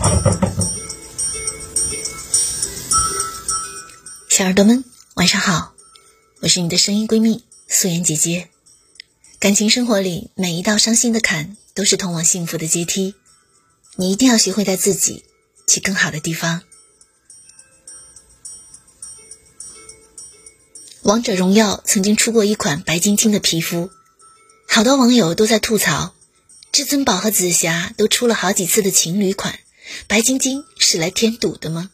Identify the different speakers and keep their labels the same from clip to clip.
Speaker 1: 小耳朵们，晚上好，我是你的声音闺蜜素颜姐姐。感情生活里，每一道伤心的坎都是通往幸福的阶梯，你一定要学会带自己去更好的地方。王者荣耀曾经出过一款白晶晶的皮肤，好多网友都在吐槽，至尊宝和紫霞都出了好几次的情侣款，白晶晶是来添堵的吗？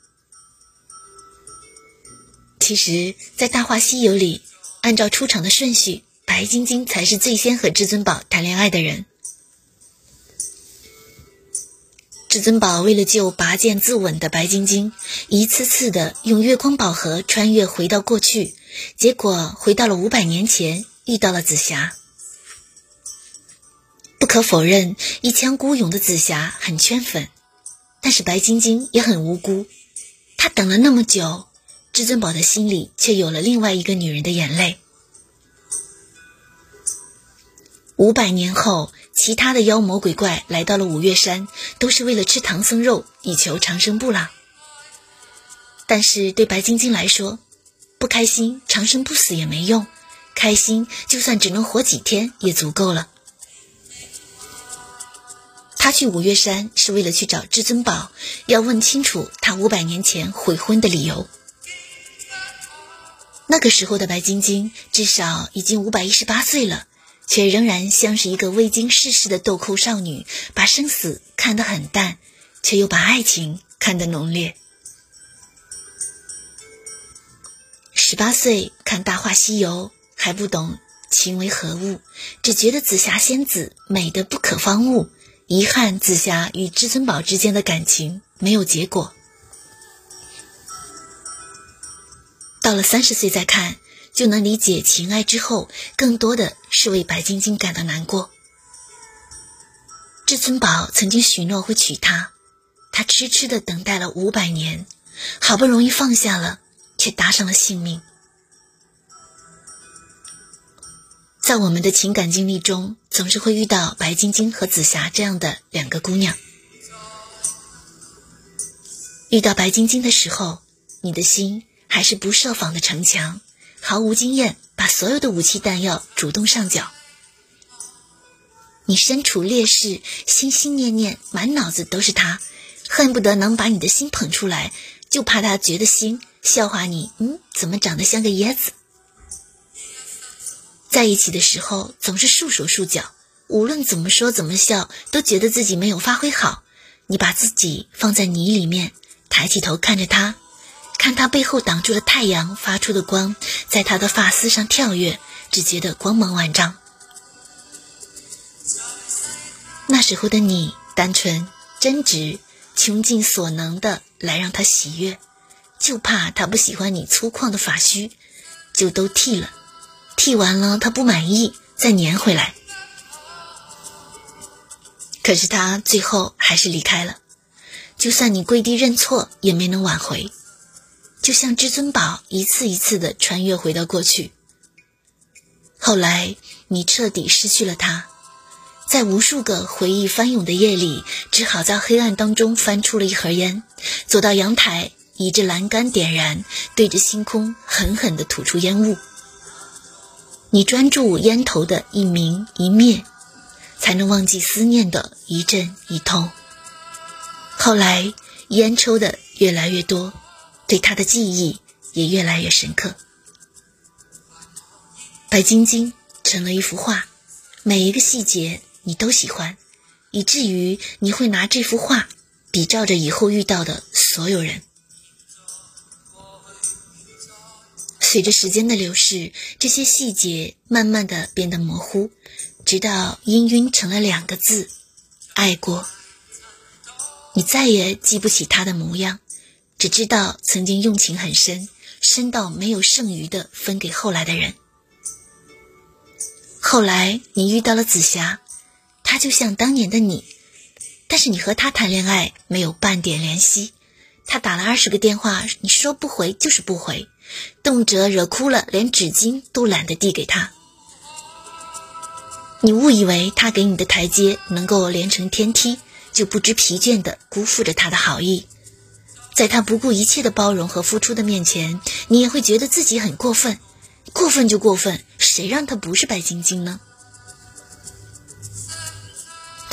Speaker 1: 其实，在《大话西游》里，按照出场的顺序，白晶晶才是最先和至尊宝谈恋爱的人。至尊宝为了救拔剑自刎的白晶晶，一次次的用月光宝盒穿越回到过去，结果回到了五百年前，遇到了紫霞。不可否认，一腔孤勇的紫霞很圈粉，但是白晶晶也很无辜，她等了那么久。至尊宝的心里却有了另外一个女人的眼泪。五百年后，其他的妖魔鬼怪来到了五岳山，都是为了吃唐僧肉，以求长生不老。但是对白晶晶来说，不开心长生不死也没用，开心就算只能活几天也足够了。他去五岳山是为了去找至尊宝，要问清楚他五百年前悔婚的理由。那个时候的白晶晶至少已经五百一十八岁了，却仍然像是一个未经世事的豆蔻少女，把生死看得很淡，却又把爱情看得浓烈。十八岁看《大话西游》，还不懂情为何物，只觉得紫霞仙子美得不可方物，遗憾紫霞与至尊宝之间的感情没有结果。到了三十岁再看，就能理解情爱之后，更多的是为白晶晶感到难过。至尊宝曾经许诺会娶她，他痴痴的等待了五百年，好不容易放下了，却搭上了性命。在我们的情感经历中，总是会遇到白晶晶和紫霞这样的两个姑娘。遇到白晶晶的时候，你的心。还是不设防的城墙，毫无经验，把所有的武器弹药主动上缴。你身处劣势，心心念念，满脑子都是他，恨不得能把你的心捧出来，就怕他觉得心笑话你。嗯，怎么长得像个椰子？在一起的时候总是束手束脚，无论怎么说怎么笑，都觉得自己没有发挥好。你把自己放在泥里面，抬起头看着他。看他背后挡住了太阳发出的光，在他的发丝上跳跃，只觉得光芒万丈。那时候的你，单纯、真挚，穷尽所能的来让他喜悦，就怕他不喜欢你粗犷的发须，就都剃了。剃完了他不满意，再粘回来。可是他最后还是离开了，就算你跪地认错，也没能挽回。就像至尊宝一次一次的穿越回到过去，后来你彻底失去了他，在无数个回忆翻涌的夜里，只好在黑暗当中翻出了一盒烟，走到阳台，倚着栏杆点燃，对着星空狠狠的吐出烟雾。你专注烟头的一明一灭，才能忘记思念的一阵一痛。后来烟抽的越来越多。对他的记忆也越来越深刻。白晶晶成了一幅画，每一个细节你都喜欢，以至于你会拿这幅画比照着以后遇到的所有人。随着时间的流逝，这些细节慢慢的变得模糊，直到氤氲成了两个字：爱过。你再也记不起他的模样。只知道曾经用情很深，深到没有剩余的分给后来的人。后来你遇到了紫霞，她就像当年的你，但是你和她谈恋爱没有半点联系。他打了二十个电话，你说不回就是不回，动辄惹哭了，连纸巾都懒得递给他。你误以为他给你的台阶能够连成天梯，就不知疲倦地辜负着他的好意。在他不顾一切的包容和付出的面前，你也会觉得自己很过分。过分就过分，谁让他不是白晶晶呢？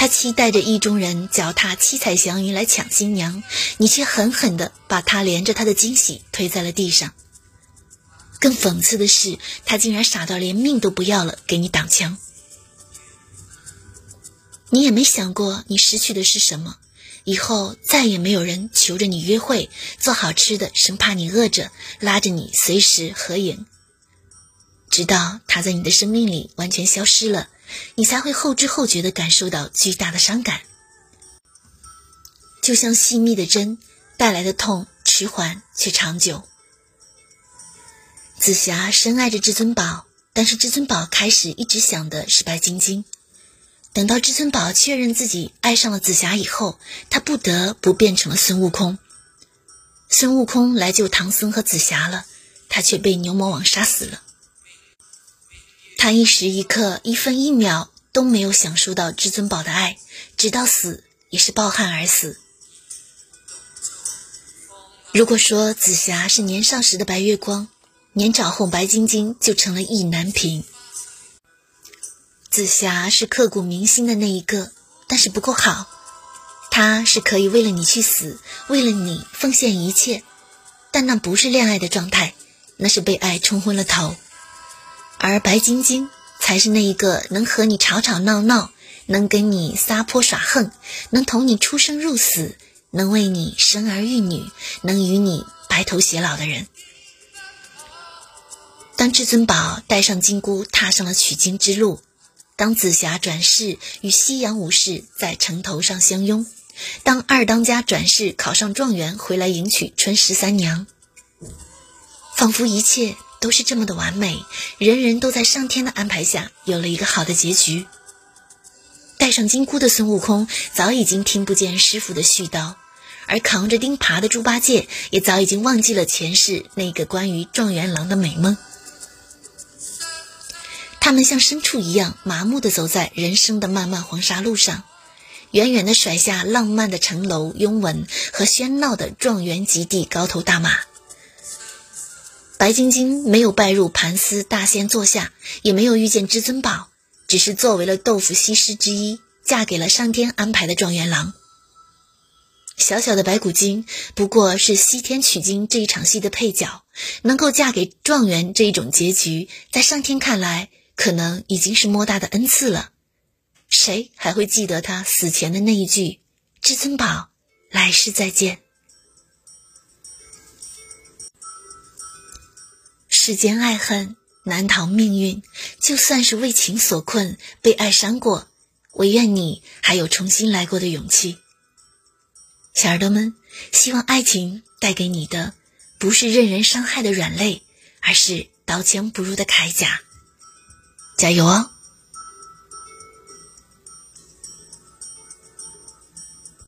Speaker 1: 他期待着意中人脚踏七彩祥云来抢新娘，你却狠狠地把他连着他的惊喜推在了地上。更讽刺的是，他竟然傻到连命都不要了，给你挡枪。你也没想过，你失去的是什么？以后再也没有人求着你约会，做好吃的，生怕你饿着，拉着你随时合影。直到他在你的生命里完全消失了。你才会后知后觉地感受到巨大的伤感，就像细密的针带来的痛，迟缓却长久。紫霞深爱着至尊宝，但是至尊宝开始一直想的是白晶晶。等到至尊宝确认自己爱上了紫霞以后，他不得不变成了孙悟空。孙悟空来救唐僧和紫霞了，他却被牛魔王杀死了。他一时一刻、一分一秒都没有享受到至尊宝的爱，直到死也是抱憾而死。如果说紫霞是年少时的白月光，年长后白晶晶就成了意难平。紫霞是刻骨铭心的那一个，但是不够好。她是可以为了你去死，为了你奉献一切，但那不是恋爱的状态，那是被爱冲昏了头。而白晶晶才是那一个能和你吵吵闹闹，能跟你撒泼耍横，能同你出生入死，能为你生儿育女，能与你白头偕老的人。当至尊宝带上金箍，踏上了取经之路；当紫霞转世与西阳武士在城头上相拥；当二当家转世考上状元回来迎娶春十三娘，仿佛一切。都是这么的完美，人人都在上天的安排下有了一个好的结局。戴上金箍的孙悟空早已经听不见师傅的絮叨，而扛着钉耙的猪八戒也早已经忘记了前世那个关于状元郎的美梦。他们像牲畜一样麻木地走在人生的漫漫黄沙路上，远远地甩下浪漫的城楼拥吻和喧闹的状元及第高头大马。白晶晶没有拜入盘丝大仙座下，也没有遇见至尊宝，只是作为了豆腐西施之一，嫁给了上天安排的状元郎。小小的白骨精不过是西天取经这一场戏的配角，能够嫁给状元这一种结局，在上天看来，可能已经是莫大的恩赐了。谁还会记得他死前的那一句：“至尊宝，来世再见。”世间爱恨难逃命运，就算是为情所困，被爱伤过，唯愿你还有重新来过的勇气。小耳朵们，希望爱情带给你的不是任人伤害的软肋，而是刀枪不入的铠甲。加油哦！